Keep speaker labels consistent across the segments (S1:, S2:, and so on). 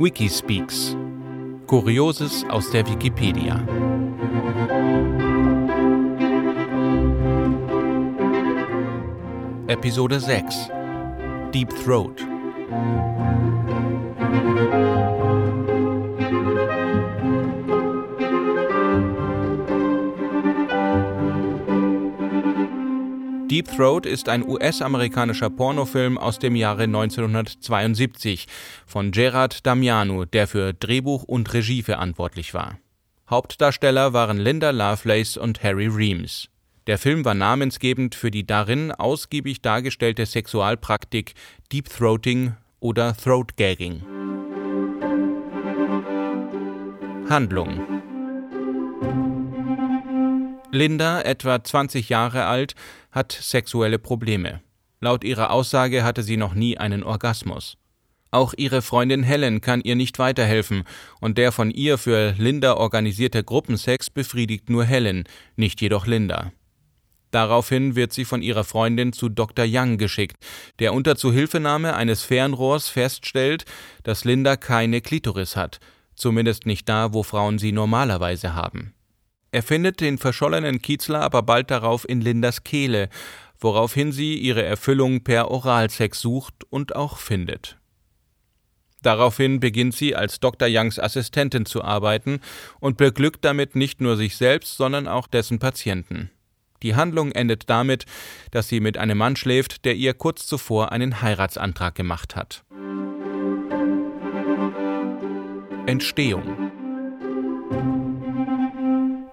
S1: Wikispeaks. Kurioses aus der Wikipedia. Episode 6 Deep Throat Deep Throat ist ein US-amerikanischer Pornofilm aus dem Jahre 1972 von Gerard Damiano, der für Drehbuch und Regie verantwortlich war. Hauptdarsteller waren Linda Lovelace und Harry Reams. Der Film war namensgebend für die darin ausgiebig dargestellte Sexualpraktik Deep Throating oder Throat Gagging. Handlung Linda, etwa 20 Jahre alt, hat sexuelle Probleme. Laut ihrer Aussage hatte sie noch nie einen Orgasmus. Auch ihre Freundin Helen kann ihr nicht weiterhelfen, und der von ihr für Linda organisierte Gruppensex befriedigt nur Helen, nicht jedoch Linda. Daraufhin wird sie von ihrer Freundin zu Dr. Young geschickt, der unter Zuhilfenahme eines Fernrohrs feststellt, dass Linda keine Klitoris hat, zumindest nicht da, wo Frauen sie normalerweise haben. Er findet den verschollenen Kiezler aber bald darauf in Lindas Kehle, woraufhin sie ihre Erfüllung per Oralsex sucht und auch findet. Daraufhin beginnt sie als Dr. Youngs Assistentin zu arbeiten und beglückt damit nicht nur sich selbst, sondern auch dessen Patienten. Die Handlung endet damit, dass sie mit einem Mann schläft, der ihr kurz zuvor einen Heiratsantrag gemacht hat. Entstehung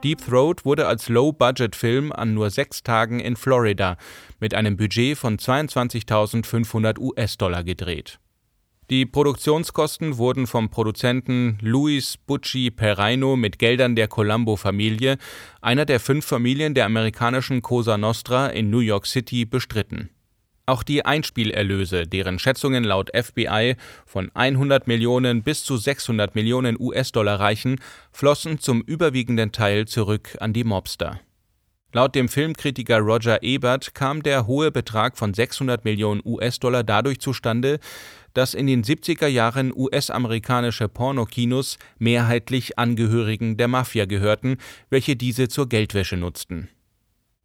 S1: Deep Throat wurde als Low-Budget-Film an nur sechs Tagen in Florida mit einem Budget von 22.500 US-Dollar gedreht. Die Produktionskosten wurden vom Produzenten Luis Bucci Perreino mit Geldern der Colombo-Familie, einer der fünf Familien der amerikanischen Cosa Nostra in New York City, bestritten auch die Einspielerlöse, deren Schätzungen laut FBI von 100 Millionen bis zu 600 Millionen US-Dollar reichen, flossen zum überwiegenden Teil zurück an die Mobster. Laut dem Filmkritiker Roger Ebert kam der hohe Betrag von 600 Millionen US-Dollar dadurch zustande, dass in den 70er Jahren US-amerikanische Pornokinos mehrheitlich Angehörigen der Mafia gehörten, welche diese zur Geldwäsche nutzten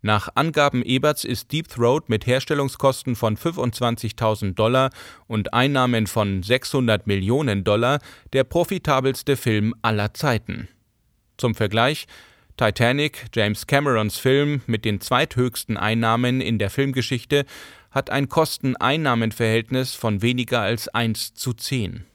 S1: nach Angaben Eberts ist Deep Throat mit Herstellungskosten von 25.000 Dollar und Einnahmen von 600 Millionen Dollar der profitabelste Film aller Zeiten. Zum Vergleich Titanic, James Camerons Film mit den zweithöchsten Einnahmen in der Filmgeschichte, hat ein Kosten-Einnahmen-Verhältnis von weniger als 1 zu 10.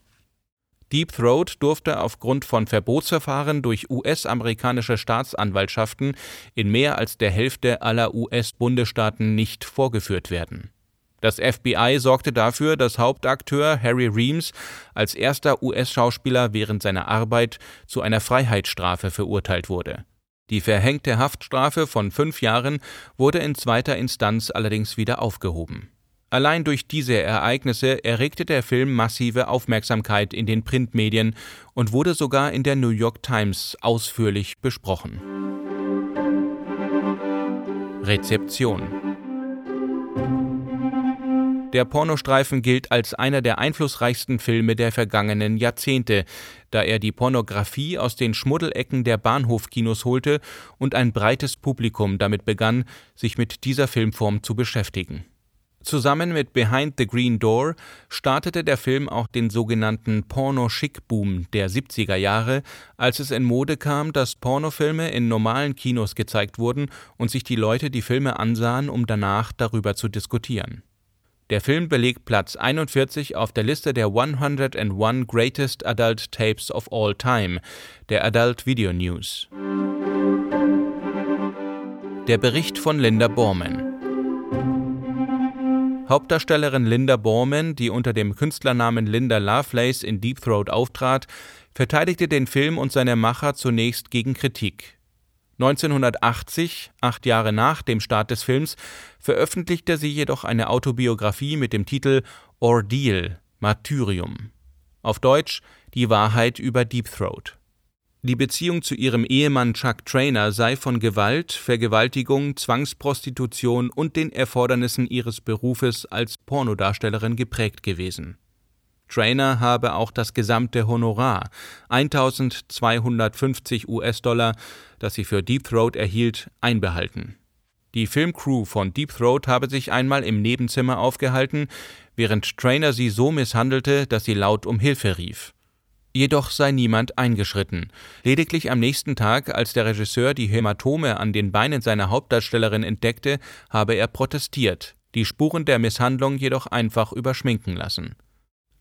S1: Deep Throat durfte aufgrund von Verbotsverfahren durch US-amerikanische Staatsanwaltschaften in mehr als der Hälfte aller US-Bundesstaaten nicht vorgeführt werden. Das FBI sorgte dafür, dass Hauptakteur Harry Reams als erster US-Schauspieler während seiner Arbeit zu einer Freiheitsstrafe verurteilt wurde. Die verhängte Haftstrafe von fünf Jahren wurde in zweiter Instanz allerdings wieder aufgehoben. Allein durch diese Ereignisse erregte der Film massive Aufmerksamkeit in den Printmedien und wurde sogar in der New York Times ausführlich besprochen. Rezeption der Pornostreifen gilt als einer der einflussreichsten Filme der vergangenen Jahrzehnte, da er die Pornografie aus den Schmuddelecken der Bahnhofkinos holte und ein breites Publikum damit begann, sich mit dieser Filmform zu beschäftigen. Zusammen mit Behind the Green Door startete der Film auch den sogenannten Porno-Schick-Boom der 70er Jahre, als es in Mode kam, dass Pornofilme in normalen Kinos gezeigt wurden und sich die Leute die Filme ansahen, um danach darüber zu diskutieren. Der Film belegt Platz 41 auf der Liste der 101 Greatest Adult Tapes of All Time, der Adult Video News. Der Bericht von Linda Borman Hauptdarstellerin Linda Borman, die unter dem Künstlernamen Linda Lovelace in Deep Throat auftrat, verteidigte den Film und seine Macher zunächst gegen Kritik. 1980, acht Jahre nach dem Start des Films, veröffentlichte sie jedoch eine Autobiografie mit dem Titel Ordeal Martyrium. Auf Deutsch Die Wahrheit über Deep Throat. Die Beziehung zu ihrem Ehemann Chuck Trainer sei von Gewalt, Vergewaltigung, Zwangsprostitution und den Erfordernissen ihres Berufes als Pornodarstellerin geprägt gewesen. Trainer habe auch das gesamte Honorar, 1250 US-Dollar, das sie für Deep Throat erhielt, einbehalten. Die Filmcrew von Deep Throat habe sich einmal im Nebenzimmer aufgehalten, während Trainer sie so misshandelte, dass sie laut um Hilfe rief. Jedoch sei niemand eingeschritten. Lediglich am nächsten Tag, als der Regisseur die Hämatome an den Beinen seiner Hauptdarstellerin entdeckte, habe er protestiert, die Spuren der Misshandlung jedoch einfach überschminken lassen.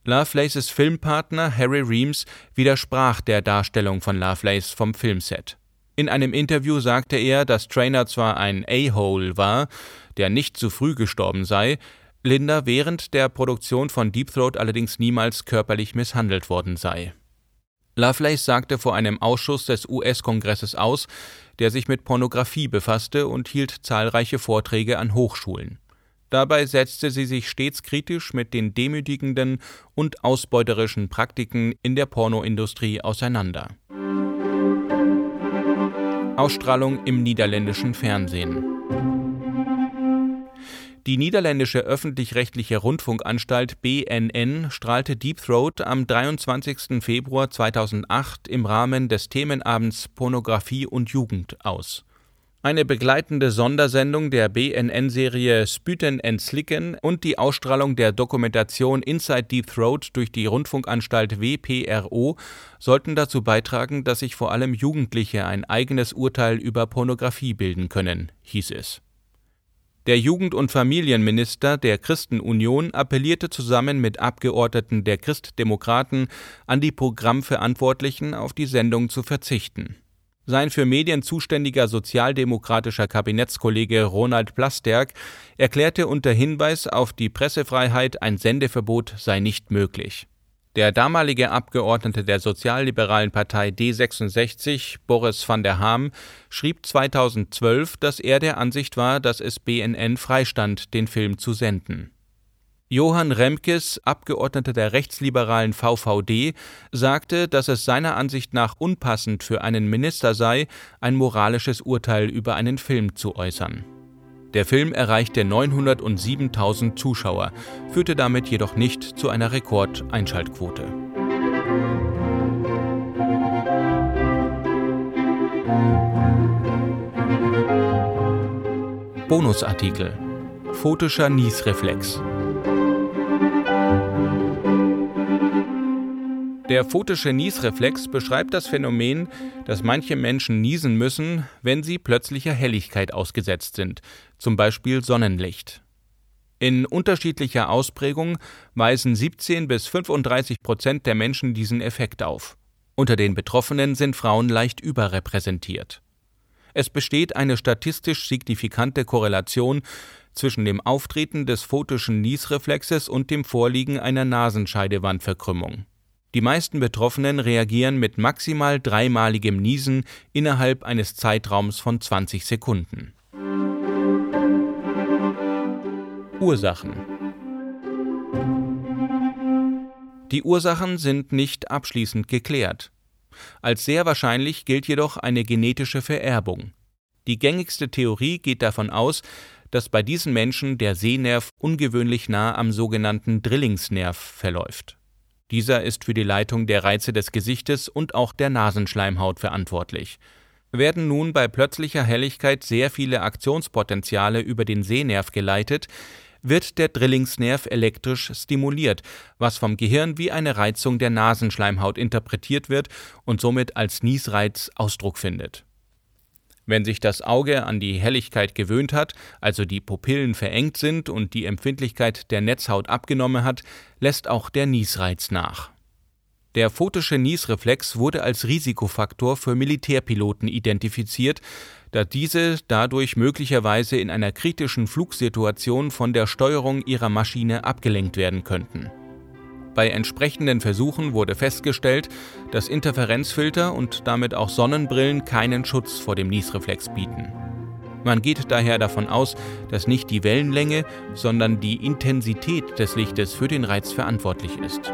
S1: Lovelaces Filmpartner Harry Reams widersprach der Darstellung von Lovelace vom Filmset. In einem Interview sagte er, dass Trainer zwar ein A-Hole war, der nicht zu früh gestorben sei, Linda während der Produktion von Deep Throat allerdings niemals körperlich misshandelt worden sei. Lovelace sagte vor einem Ausschuss des US-Kongresses aus, der sich mit Pornografie befasste und hielt zahlreiche Vorträge an Hochschulen. Dabei setzte sie sich stets kritisch mit den demütigenden und ausbeuterischen Praktiken in der Pornoindustrie auseinander. Ausstrahlung im niederländischen Fernsehen die niederländische öffentlich-rechtliche Rundfunkanstalt BNN strahlte Deep Throat am 23. Februar 2008 im Rahmen des Themenabends Pornografie und Jugend aus. Eine begleitende Sondersendung der BNN-Serie Spüten en Slicken und die Ausstrahlung der Dokumentation Inside Deep Throat durch die Rundfunkanstalt WPRO sollten dazu beitragen, dass sich vor allem Jugendliche ein eigenes Urteil über Pornografie bilden können, hieß es. Der Jugend- und Familienminister der Christenunion appellierte zusammen mit Abgeordneten der Christdemokraten an die Programmverantwortlichen, auf die Sendung zu verzichten. Sein für Medien zuständiger sozialdemokratischer Kabinettskollege Ronald Plasterk erklärte unter Hinweis auf die Pressefreiheit, ein Sendeverbot sei nicht möglich. Der damalige Abgeordnete der sozialliberalen Partei D66, Boris van der Ham, schrieb 2012, dass er der Ansicht war, dass es BNN freistand, den Film zu senden. Johann Remkes, Abgeordneter der rechtsliberalen VVD, sagte, dass es seiner Ansicht nach unpassend für einen Minister sei, ein moralisches Urteil über einen Film zu äußern. Der Film erreichte 907.000 Zuschauer, führte damit jedoch nicht zu einer Rekordeinschaltquote. Bonusartikel Photischer Niesreflex Der photische Niesreflex beschreibt das Phänomen, dass manche Menschen niesen müssen, wenn sie plötzlicher Helligkeit ausgesetzt sind, zum Beispiel Sonnenlicht. In unterschiedlicher Ausprägung weisen 17 bis 35 Prozent der Menschen diesen Effekt auf. Unter den Betroffenen sind Frauen leicht überrepräsentiert. Es besteht eine statistisch signifikante Korrelation zwischen dem Auftreten des photischen Niesreflexes und dem Vorliegen einer Nasenscheidewandverkrümmung. Die meisten Betroffenen reagieren mit maximal dreimaligem Niesen innerhalb eines Zeitraums von 20 Sekunden. Ursachen Die Ursachen sind nicht abschließend geklärt. Als sehr wahrscheinlich gilt jedoch eine genetische Vererbung. Die gängigste Theorie geht davon aus, dass bei diesen Menschen der Sehnerv ungewöhnlich nah am sogenannten Drillingsnerv verläuft. Dieser ist für die Leitung der Reize des Gesichtes und auch der Nasenschleimhaut verantwortlich. Werden nun bei plötzlicher Helligkeit sehr viele Aktionspotenziale über den Sehnerv geleitet, wird der Drillingsnerv elektrisch stimuliert, was vom Gehirn wie eine Reizung der Nasenschleimhaut interpretiert wird und somit als Niesreiz Ausdruck findet. Wenn sich das Auge an die Helligkeit gewöhnt hat, also die Pupillen verengt sind und die Empfindlichkeit der Netzhaut abgenommen hat, lässt auch der Niesreiz nach. Der photische Niesreflex wurde als Risikofaktor für Militärpiloten identifiziert, da diese dadurch möglicherweise in einer kritischen Flugsituation von der Steuerung ihrer Maschine abgelenkt werden könnten. Bei entsprechenden Versuchen wurde festgestellt, dass Interferenzfilter und damit auch Sonnenbrillen keinen Schutz vor dem Niesreflex bieten. Man geht daher davon aus, dass nicht die Wellenlänge, sondern die Intensität des Lichtes für den Reiz verantwortlich ist.